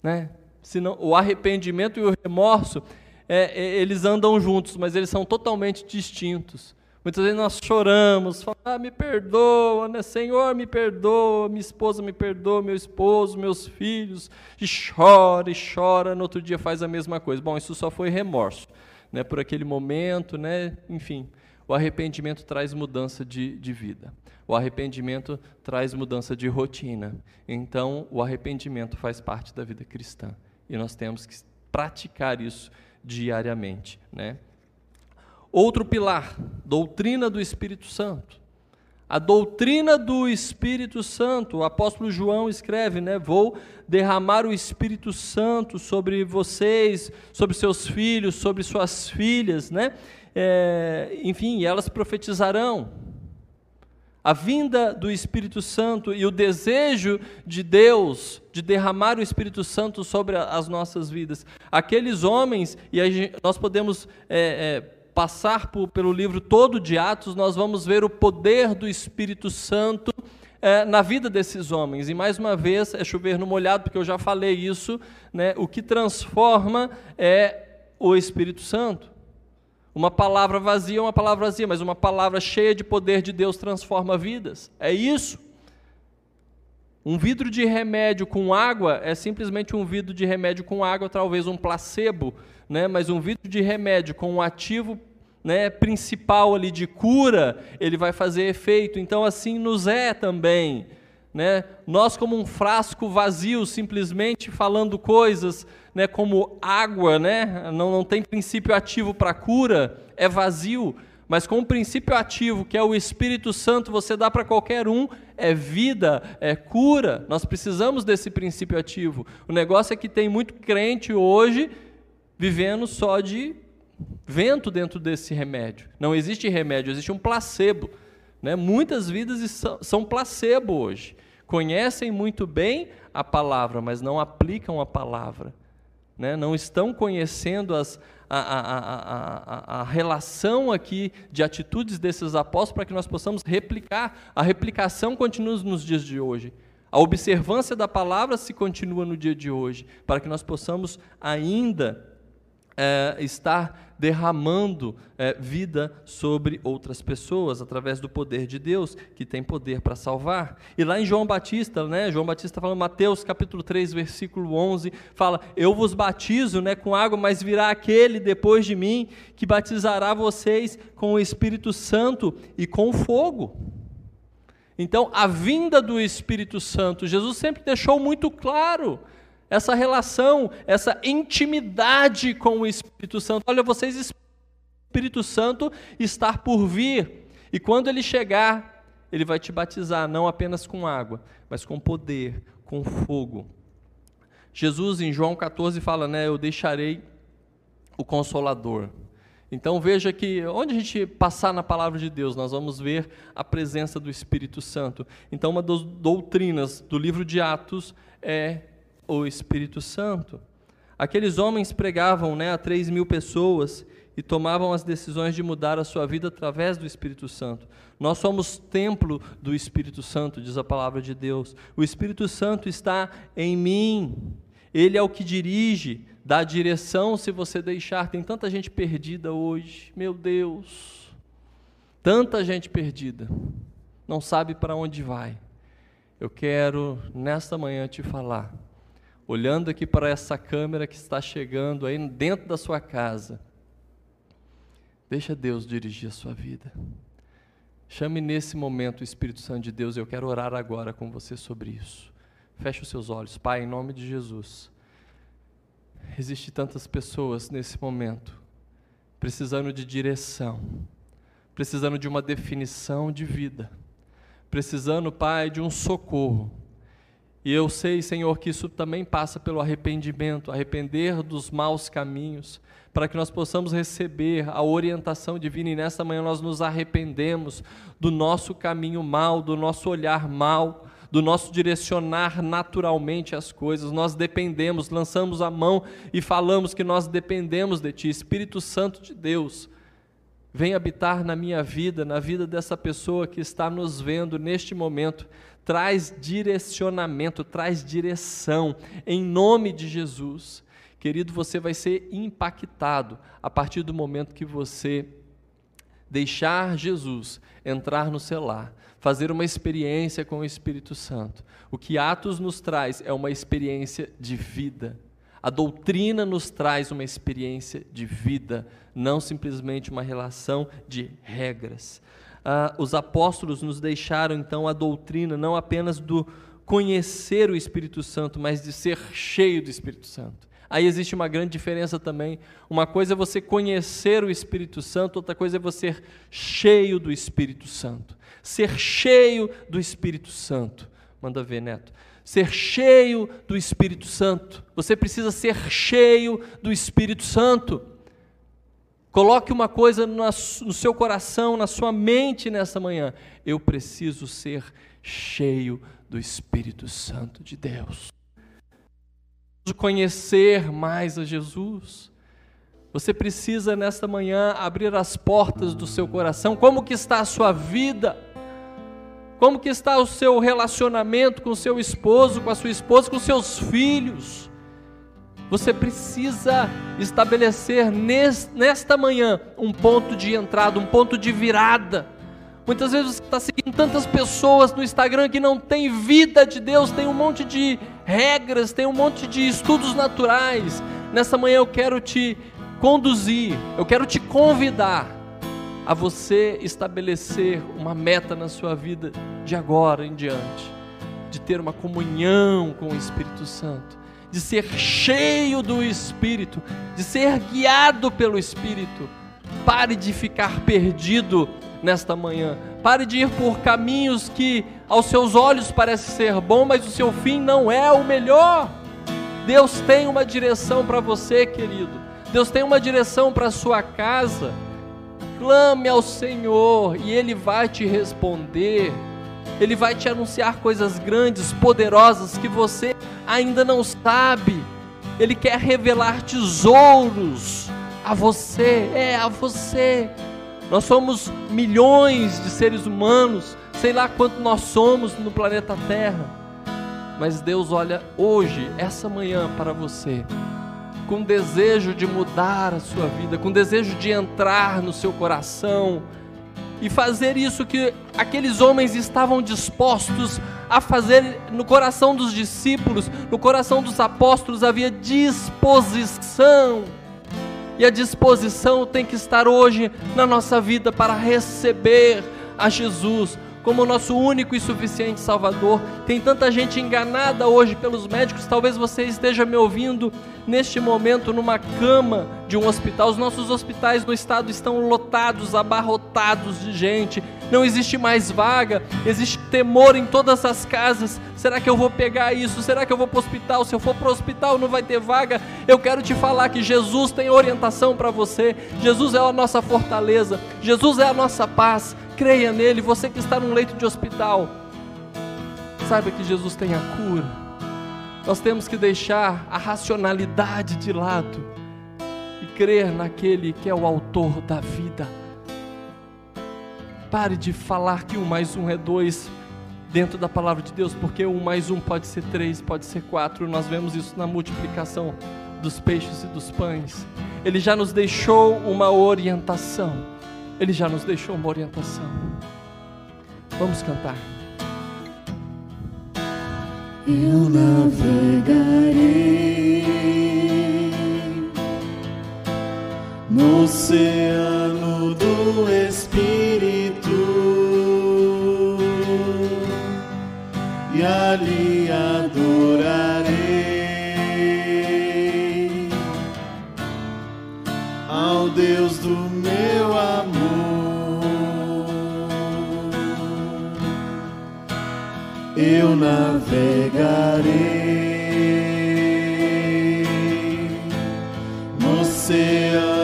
Né? Senão, o arrependimento e o remorso, é, é, eles andam juntos, mas eles são totalmente distintos. Muitas vezes nós choramos, falamos, ah, me perdoa, né? Senhor, me perdoa, minha esposa me perdoa, meu esposo, meus filhos, e chora e chora, no outro dia faz a mesma coisa. Bom, isso só foi remorso, né? por aquele momento, né? enfim. O arrependimento traz mudança de, de vida. O arrependimento traz mudança de rotina. Então, o arrependimento faz parte da vida cristã. E nós temos que praticar isso diariamente. Né? Outro pilar, doutrina do Espírito Santo. A doutrina do Espírito Santo, o apóstolo João escreve, né? Vou derramar o Espírito Santo sobre vocês, sobre seus filhos, sobre suas filhas, né? É, enfim, elas profetizarão. A vinda do Espírito Santo e o desejo de Deus de derramar o Espírito Santo sobre as nossas vidas. Aqueles homens, e nós podemos é, é, passar por, pelo livro todo de Atos, nós vamos ver o poder do Espírito Santo é, na vida desses homens. E mais uma vez, é chover no molhado, porque eu já falei isso, né? o que transforma é o Espírito Santo. Uma palavra vazia é uma palavra vazia, mas uma palavra cheia de poder de Deus transforma vidas. É isso. Um vidro de remédio com água é simplesmente um vidro de remédio com água, talvez um placebo, né? mas um vidro de remédio com um ativo né, principal ali de cura, ele vai fazer efeito. Então assim nos é também. né? Nós como um frasco vazio, simplesmente falando coisas, né, como água, né? Não, não tem princípio ativo para cura, é vazio. Mas com o princípio ativo, que é o Espírito Santo, você dá para qualquer um, é vida, é cura. Nós precisamos desse princípio ativo. O negócio é que tem muito crente hoje vivendo só de vento dentro desse remédio. Não existe remédio, existe um placebo. Né? Muitas vidas são placebo hoje. Conhecem muito bem a palavra, mas não aplicam a palavra. Né? Não estão conhecendo as, a, a, a, a, relação aqui de atitudes desses apóstolos para que nós possamos replicar. A replicação continua nos dias de hoje. A observância da palavra se continua no dia de hoje, para que nós possamos ainda é, estar derramando é, vida sobre outras pessoas através do poder de Deus, que tem poder para salvar. E lá em João Batista, né, João Batista falando, Mateus capítulo 3, versículo 11, fala: Eu vos batizo né, com água, mas virá aquele depois de mim que batizará vocês com o Espírito Santo e com fogo. Então, a vinda do Espírito Santo, Jesus sempre deixou muito claro essa relação, essa intimidade com o Espírito Santo. Olha, vocês, Espírito Santo, estar por vir, e quando ele chegar, ele vai te batizar, não apenas com água, mas com poder, com fogo. Jesus, em João 14, fala, né? Eu deixarei o Consolador. Então veja que onde a gente passar na palavra de Deus, nós vamos ver a presença do Espírito Santo. Então, uma das doutrinas do livro de Atos é o Espírito Santo. Aqueles homens pregavam né, a 3 mil pessoas e tomavam as decisões de mudar a sua vida através do Espírito Santo. Nós somos templo do Espírito Santo, diz a palavra de Deus. O Espírito Santo está em mim. Ele é o que dirige, dá direção se você deixar. Tem tanta gente perdida hoje, meu Deus. Tanta gente perdida. Não sabe para onde vai. Eu quero nesta manhã te falar olhando aqui para essa câmera que está chegando aí dentro da sua casa, deixa Deus dirigir a sua vida. Chame nesse momento o Espírito Santo de Deus, eu quero orar agora com você sobre isso. Feche os seus olhos, Pai, em nome de Jesus. Existem tantas pessoas nesse momento precisando de direção, precisando de uma definição de vida, precisando, Pai, de um socorro e eu sei, Senhor, que isso também passa pelo arrependimento, arrepender dos maus caminhos, para que nós possamos receber a orientação divina e nesta manhã nós nos arrependemos do nosso caminho mal, do nosso olhar mal, do nosso direcionar naturalmente as coisas. Nós dependemos, lançamos a mão e falamos que nós dependemos de Ti, Espírito Santo de Deus. Vem habitar na minha vida, na vida dessa pessoa que está nos vendo neste momento traz direcionamento, traz direção, em nome de Jesus. Querido, você vai ser impactado a partir do momento que você deixar Jesus entrar no seu lar, fazer uma experiência com o Espírito Santo. O que Atos nos traz é uma experiência de vida. A doutrina nos traz uma experiência de vida, não simplesmente uma relação de regras ah, os apóstolos nos deixaram então a doutrina não apenas do conhecer o Espírito Santo, mas de ser cheio do Espírito Santo. Aí existe uma grande diferença também. Uma coisa é você conhecer o Espírito Santo, outra coisa é você ser cheio do Espírito Santo. Ser cheio do Espírito Santo. Manda ver, Neto. Ser cheio do Espírito Santo. Você precisa ser cheio do Espírito Santo. Coloque uma coisa no seu coração, na sua mente nessa manhã. Eu preciso ser cheio do Espírito Santo de Deus. Preciso conhecer mais a Jesus. Você precisa nesta manhã abrir as portas do seu coração. Como que está a sua vida? Como que está o seu relacionamento com o seu esposo, com a sua esposa, com seus filhos? Você precisa estabelecer nesta manhã um ponto de entrada, um ponto de virada. Muitas vezes você está seguindo tantas pessoas no Instagram que não tem vida de Deus, tem um monte de regras, tem um monte de estudos naturais. Nessa manhã eu quero te conduzir, eu quero te convidar a você estabelecer uma meta na sua vida de agora em diante de ter uma comunhão com o Espírito Santo, de ser cheio do Espírito, de ser guiado pelo Espírito. Pare de ficar perdido nesta manhã. Pare de ir por caminhos que aos seus olhos parece ser bom, mas o seu fim não é o melhor. Deus tem uma direção para você, querido. Deus tem uma direção para a sua casa. Clame ao Senhor e Ele vai te responder. Ele vai te anunciar coisas grandes, poderosas que você ainda não sabe. Ele quer revelar tesouros a você, é a você. Nós somos milhões de seres humanos, sei lá quanto nós somos no planeta Terra. Mas Deus olha hoje, essa manhã para você, com desejo de mudar a sua vida, com desejo de entrar no seu coração e fazer isso que aqueles homens estavam dispostos a fazer no coração dos discípulos, no coração dos apóstolos havia disposição. E a disposição tem que estar hoje na nossa vida para receber a Jesus como nosso único e suficiente Salvador. Tem tanta gente enganada hoje pelos médicos, talvez você esteja me ouvindo neste momento numa cama de um hospital. Os nossos hospitais no estado estão lotados, abarrotados de gente. Não existe mais vaga, existe temor em todas as casas. Será que eu vou pegar isso? Será que eu vou para o hospital? Se eu for para o hospital, não vai ter vaga. Eu quero te falar que Jesus tem orientação para você. Jesus é a nossa fortaleza. Jesus é a nossa paz. Creia nele. Você que está num leito de hospital, saiba que Jesus tem a cura nós temos que deixar a racionalidade de lado e crer naquele que é o autor da vida. Pare de falar que um mais um é dois dentro da palavra de Deus, porque um mais um pode ser três, pode ser quatro. Nós vemos isso na multiplicação dos peixes e dos pães. Ele já nos deixou uma orientação. Ele já nos deixou uma orientação. Vamos cantar eu navegarei no oceano do Espírito e ali eu navegarei no oceano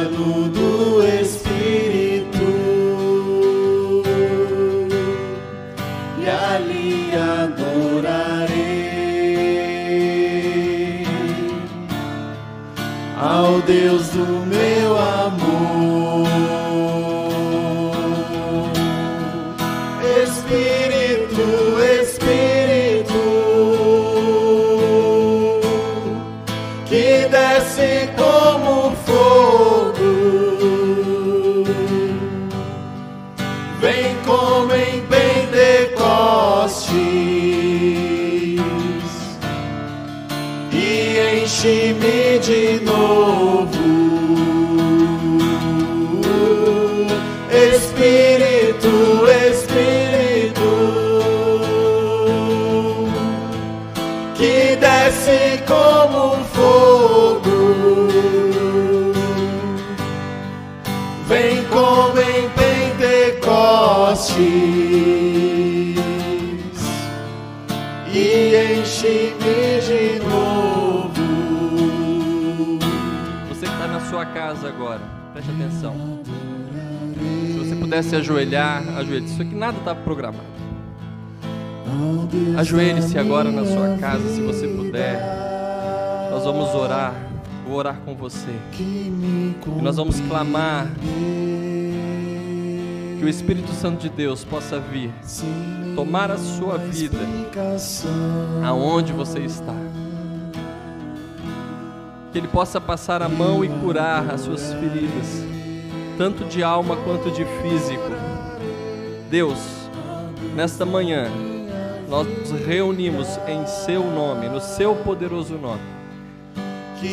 E enche-me de novo. Você que está na sua casa agora, preste atenção. Se você pudesse ajoelhar, ajoelhe. Isso aqui nada está programado. Ajoelhe-se agora na sua casa, se você puder. Nós vamos orar. Vou orar com você. E nós vamos clamar que o Espírito Santo de Deus possa vir tomar a sua vida aonde você está. Que Ele possa passar a mão e curar as suas feridas, tanto de alma quanto de físico. Deus, nesta manhã, nós nos reunimos em Seu nome, no Seu poderoso nome,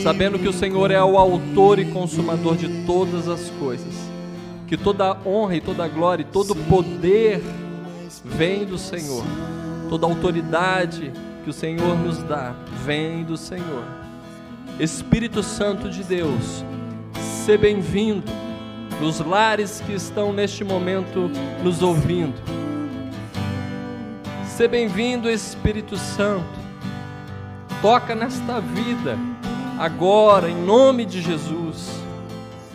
sabendo que o Senhor é o autor e consumador de todas as coisas, que toda honra e toda glória e todo poder vem do Senhor. toda autoridade que o Senhor nos dá vem do Senhor. Espírito Santo de Deus, ser bem-vindo nos lares que estão neste momento nos ouvindo. Ser bem-vindo, Espírito Santo. Toca nesta vida agora, em nome de Jesus.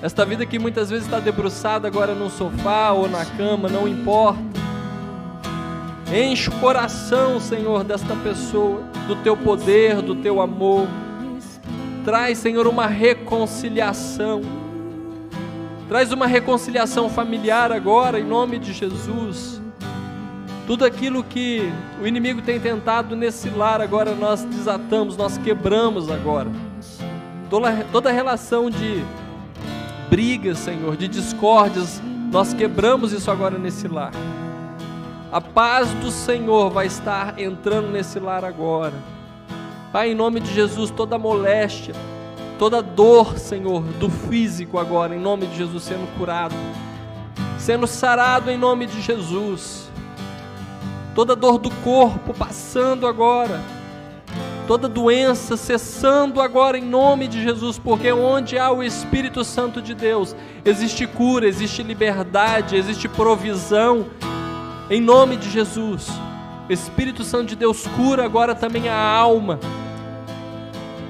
Esta vida que muitas vezes está debruçada agora no sofá ou na cama, não importa. Enche o coração, Senhor, desta pessoa, do teu poder, do teu amor. Traz, Senhor, uma reconciliação. Traz uma reconciliação familiar agora, em nome de Jesus. Tudo aquilo que o inimigo tem tentado nesse lar, agora nós desatamos, nós quebramos agora. Toda, toda relação de brigas, Senhor, de discórdias, nós quebramos isso agora nesse lar. A paz do Senhor vai estar entrando nesse lar agora. Pai, em nome de Jesus, toda moléstia, toda dor, Senhor, do físico agora, em nome de Jesus, sendo curado, sendo sarado em nome de Jesus toda dor do corpo passando agora, toda doença cessando agora em nome de Jesus, porque onde há o Espírito Santo de Deus, existe cura, existe liberdade, existe provisão, em nome de Jesus. Espírito Santo de Deus cura agora também a alma,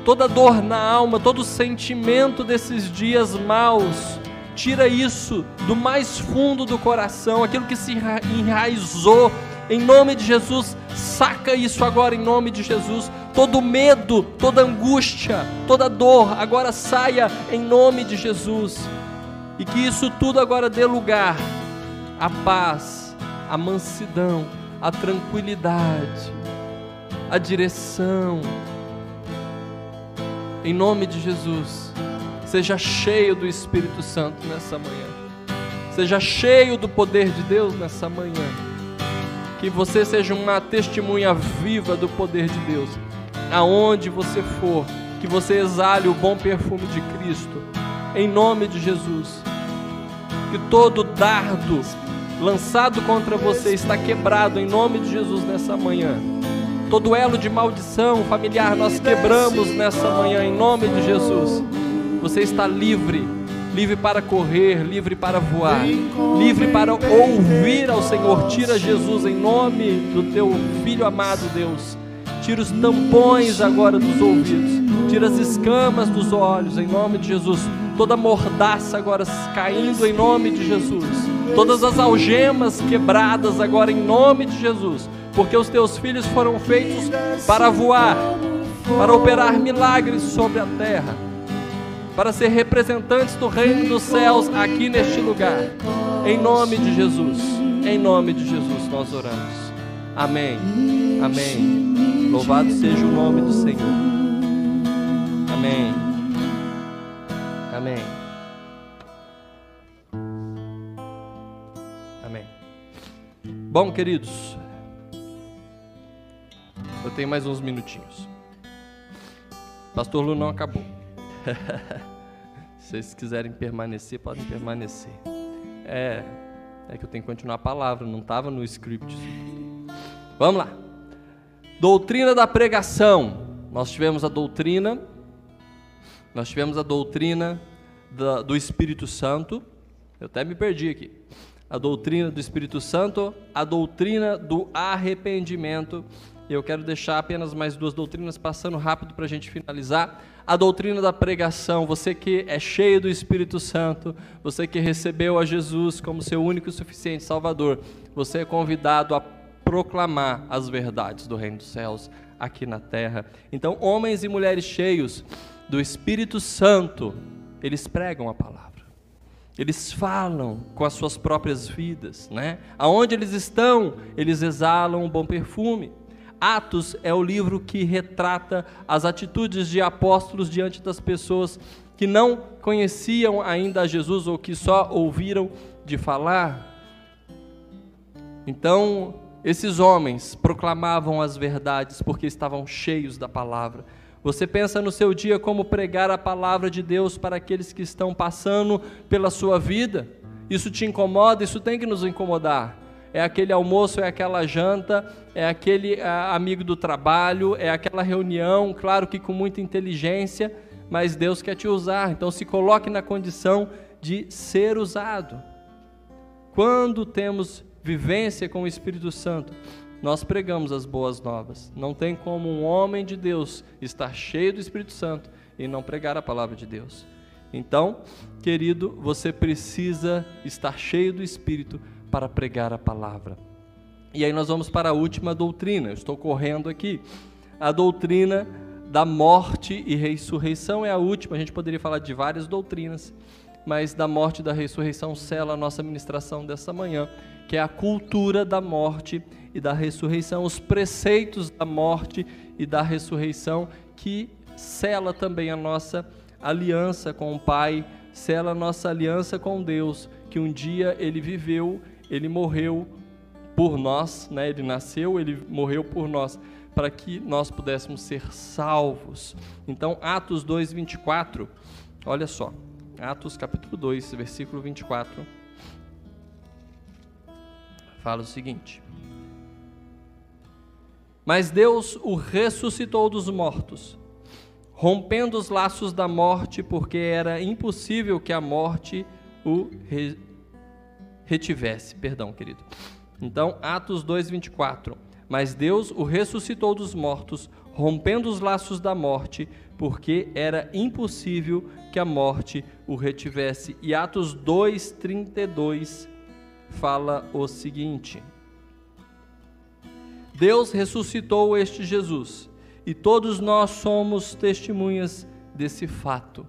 toda dor na alma, todo sentimento desses dias maus, tira isso do mais fundo do coração, aquilo que se enraizou em nome de Jesus, saca isso agora em nome de Jesus. Todo medo, toda angústia, toda dor, agora saia em nome de Jesus. E que isso tudo agora dê lugar à paz, à mansidão, à tranquilidade, à direção. Em nome de Jesus, seja cheio do Espírito Santo nessa manhã. Seja cheio do poder de Deus nessa manhã que você seja uma testemunha viva do poder de Deus. Aonde você for, que você exale o bom perfume de Cristo. Em nome de Jesus. Que todo dardo lançado contra você está quebrado em nome de Jesus nessa manhã. Todo elo de maldição familiar nós quebramos nessa manhã em nome de Jesus. Você está livre livre para correr, livre para voar, livre para ouvir ao Senhor. Tira Jesus em nome do teu filho amado, Deus. Tira os tampões agora dos ouvidos, tira as escamas dos olhos em nome de Jesus. Toda mordaça agora caindo em nome de Jesus. Todas as algemas quebradas agora em nome de Jesus. Porque os teus filhos foram feitos para voar, para operar milagres sobre a terra para ser representantes do reino dos céus aqui neste lugar. Em nome de Jesus, em nome de Jesus nós oramos. Amém. Amém. Louvado seja o nome do Senhor. Amém. Amém. Amém. Bom, queridos, eu tenho mais uns minutinhos. Pastor Lu não acabou. Se vocês quiserem permanecer, podem permanecer. É, é que eu tenho que continuar a palavra, não estava no script. Vamos lá. Doutrina da pregação. Nós tivemos a doutrina, nós tivemos a doutrina da, do Espírito Santo. Eu até me perdi aqui. A doutrina do Espírito Santo, a doutrina do arrependimento. E eu quero deixar apenas mais duas doutrinas passando rápido para a gente finalizar a doutrina da pregação, você que é cheio do Espírito Santo, você que recebeu a Jesus como seu único e suficiente Salvador, você é convidado a proclamar as verdades do Reino dos Céus aqui na terra. Então, homens e mulheres cheios do Espírito Santo, eles pregam a palavra. Eles falam com as suas próprias vidas, né? Aonde eles estão, eles exalam um bom perfume. Atos é o livro que retrata as atitudes de apóstolos diante das pessoas que não conheciam ainda Jesus ou que só ouviram de falar. Então, esses homens proclamavam as verdades porque estavam cheios da palavra. Você pensa no seu dia como pregar a palavra de Deus para aqueles que estão passando pela sua vida? Isso te incomoda? Isso tem que nos incomodar. É aquele almoço, é aquela janta, é aquele a, amigo do trabalho, é aquela reunião, claro que com muita inteligência, mas Deus quer te usar. Então se coloque na condição de ser usado. Quando temos vivência com o Espírito Santo, nós pregamos as boas novas. Não tem como um homem de Deus estar cheio do Espírito Santo e não pregar a palavra de Deus. Então, querido, você precisa estar cheio do Espírito para pregar a palavra. E aí nós vamos para a última doutrina. Eu estou correndo aqui. A doutrina da morte e ressurreição é a última. A gente poderia falar de várias doutrinas, mas da morte e da ressurreição sela a nossa ministração dessa manhã, que é a cultura da morte e da ressurreição, os preceitos da morte e da ressurreição que sela também a nossa aliança com o Pai, sela a nossa aliança com Deus, que um dia ele viveu, ele morreu por nós, né? Ele nasceu, ele morreu por nós, para que nós pudéssemos ser salvos. Então, Atos 2:24, olha só. Atos capítulo 2, versículo 24. Fala o seguinte: Mas Deus o ressuscitou dos mortos, rompendo os laços da morte, porque era impossível que a morte o. retivesse. Perdão, querido. Então, Atos 2:24. Mas Deus o ressuscitou dos mortos, rompendo os laços da morte, porque era impossível que a morte o retivesse. E Atos 2:32 fala o seguinte: Deus ressuscitou este Jesus, e todos nós somos testemunhas desse fato.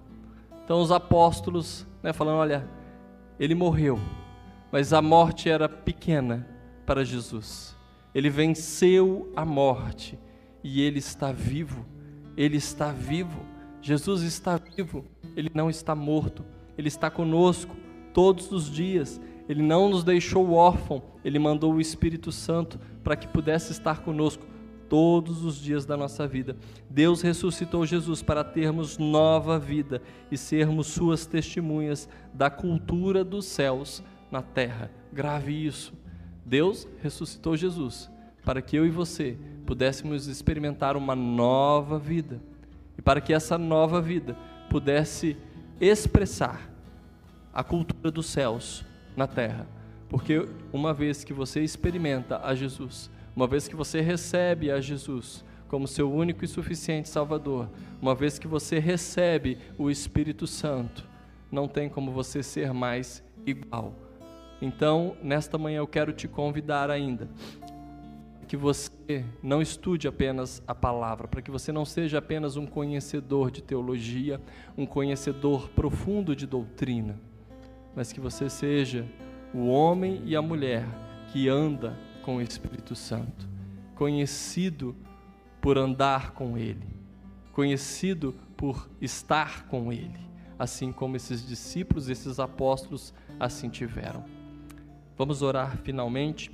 Então os apóstolos, né, falando, olha, ele morreu, mas a morte era pequena para Jesus. Ele venceu a morte e ele está vivo. Ele está vivo. Jesus está vivo. Ele não está morto. Ele está conosco todos os dias. Ele não nos deixou órfão. Ele mandou o Espírito Santo para que pudesse estar conosco todos os dias da nossa vida. Deus ressuscitou Jesus para termos nova vida e sermos suas testemunhas da cultura dos céus na terra. Grave isso. Deus ressuscitou Jesus para que eu e você pudéssemos experimentar uma nova vida e para que essa nova vida pudesse expressar a cultura dos céus na terra. Porque uma vez que você experimenta a Jesus, uma vez que você recebe a Jesus como seu único e suficiente Salvador, uma vez que você recebe o Espírito Santo, não tem como você ser mais igual. Então, nesta manhã eu quero te convidar ainda que você não estude apenas a palavra, para que você não seja apenas um conhecedor de teologia, um conhecedor profundo de doutrina, mas que você seja o homem e a mulher que anda com o Espírito Santo, conhecido por andar com Ele, conhecido por estar com Ele, assim como esses discípulos, esses apóstolos assim tiveram. Vamos orar finalmente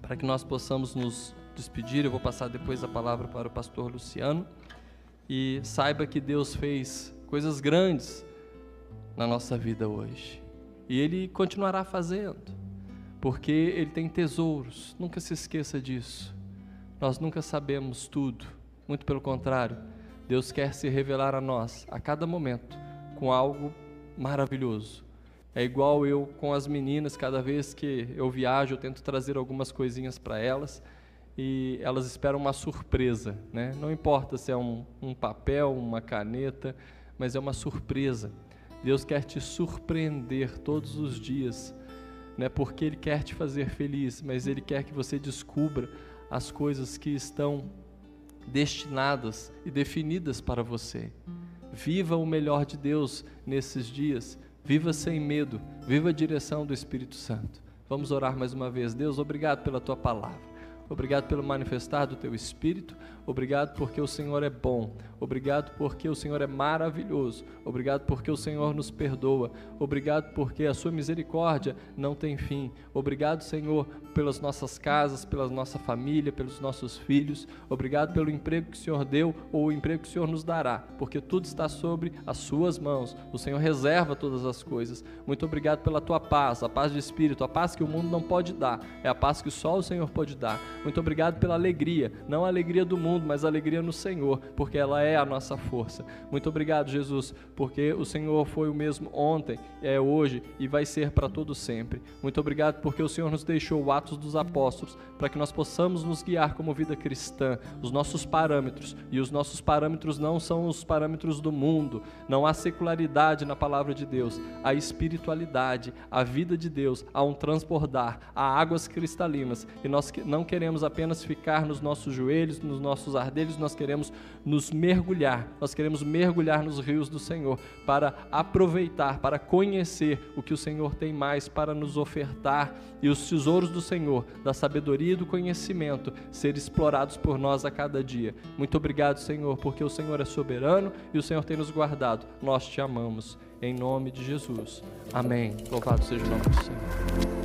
para que nós possamos nos despedir. Eu vou passar depois a palavra para o pastor Luciano. E saiba que Deus fez coisas grandes na nossa vida hoje. E Ele continuará fazendo, porque Ele tem tesouros. Nunca se esqueça disso. Nós nunca sabemos tudo, muito pelo contrário. Deus quer se revelar a nós a cada momento com algo maravilhoso é igual eu com as meninas, cada vez que eu viajo, eu tento trazer algumas coisinhas para elas e elas esperam uma surpresa, né? Não importa se é um, um papel, uma caneta, mas é uma surpresa. Deus quer te surpreender todos os dias, né? Porque Ele quer te fazer feliz, mas Ele quer que você descubra as coisas que estão destinadas e definidas para você. Viva o melhor de Deus nesses dias Viva sem medo, viva a direção do Espírito Santo. Vamos orar mais uma vez. Deus, obrigado pela tua palavra. Obrigado pelo manifestar do teu espírito. Obrigado porque o Senhor é bom. Obrigado porque o Senhor é maravilhoso. Obrigado porque o Senhor nos perdoa. Obrigado porque a sua misericórdia não tem fim. Obrigado, Senhor, pelas nossas casas, pela nossa família, pelos nossos filhos. Obrigado pelo emprego que o Senhor deu ou o emprego que o Senhor nos dará, porque tudo está sobre as suas mãos. O Senhor reserva todas as coisas. Muito obrigado pela tua paz, a paz de espírito, a paz que o mundo não pode dar. É a paz que só o Senhor pode dar. Muito obrigado pela alegria, não a alegria do mundo, mas a alegria no Senhor, porque ela é a nossa força. Muito obrigado, Jesus, porque o Senhor foi o mesmo ontem, é hoje e vai ser para todo sempre. Muito obrigado porque o Senhor nos deixou o Atos dos Apóstolos para que nós possamos nos guiar como vida cristã, os nossos parâmetros, e os nossos parâmetros não são os parâmetros do mundo. Não há secularidade na palavra de Deus, há espiritualidade, a vida de Deus, há um transbordar, há águas cristalinas, e nós não queremos apenas ficar nos nossos joelhos, nos nossos ardelhos, nós queremos nos mergulhar, nós queremos mergulhar nos rios do Senhor para aproveitar, para conhecer o que o Senhor tem mais para nos ofertar e os tesouros do Senhor, da sabedoria e do conhecimento, ser explorados por nós a cada dia. Muito obrigado, Senhor, porque o Senhor é soberano e o Senhor tem nos guardado. Nós te amamos. Em nome de Jesus. Amém. Louvado seja o nome do Senhor.